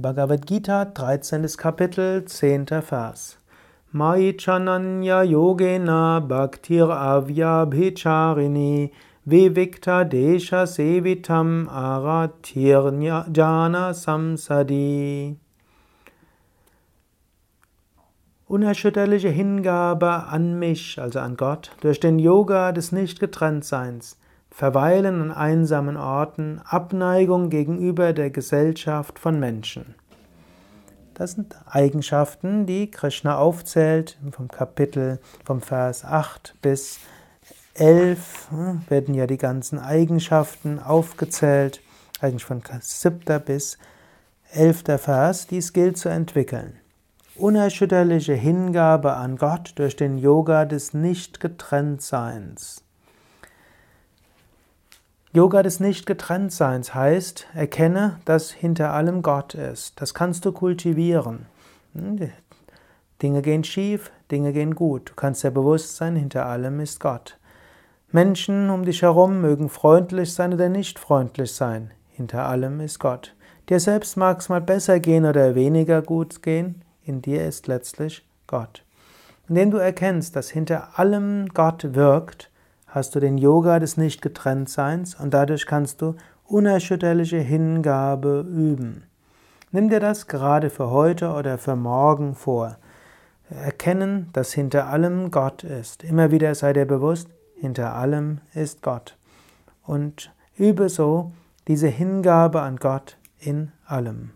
Bhagavad Gita, 13. Kapitel, 10. Vers. Mai chananya yogena bhaktir avyabhicharini vivikta desha sevitam aratirjana samsadi. Unerschütterliche Hingabe an mich, also an Gott, durch den Yoga des Nichtgetrenntseins Verweilen an einsamen Orten, Abneigung gegenüber der Gesellschaft von Menschen. Das sind Eigenschaften, die Krishna aufzählt vom Kapitel vom Vers 8 bis 11 hm, werden ja die ganzen Eigenschaften aufgezählt, eigentlich von 7. bis 11. Vers, die es gilt zu entwickeln. Unerschütterliche Hingabe an Gott durch den Yoga des Nichtgetrenntseins. Yoga des Nicht-Getrenntseins heißt, erkenne, dass hinter allem Gott ist. Das kannst du kultivieren. Hm, Dinge gehen schief, Dinge gehen gut. Du kannst dir bewusst sein, hinter allem ist Gott. Menschen um dich herum mögen freundlich sein oder nicht freundlich sein. Hinter allem ist Gott. Dir selbst mag es mal besser gehen oder weniger gut gehen. In dir ist letztlich Gott. Indem du erkennst, dass hinter allem Gott wirkt, hast du den Yoga des Nichtgetrenntseins und dadurch kannst du unerschütterliche Hingabe üben. Nimm dir das gerade für heute oder für morgen vor. Erkennen, dass hinter allem Gott ist. Immer wieder sei dir bewusst, hinter allem ist Gott. Und übe so diese Hingabe an Gott in allem.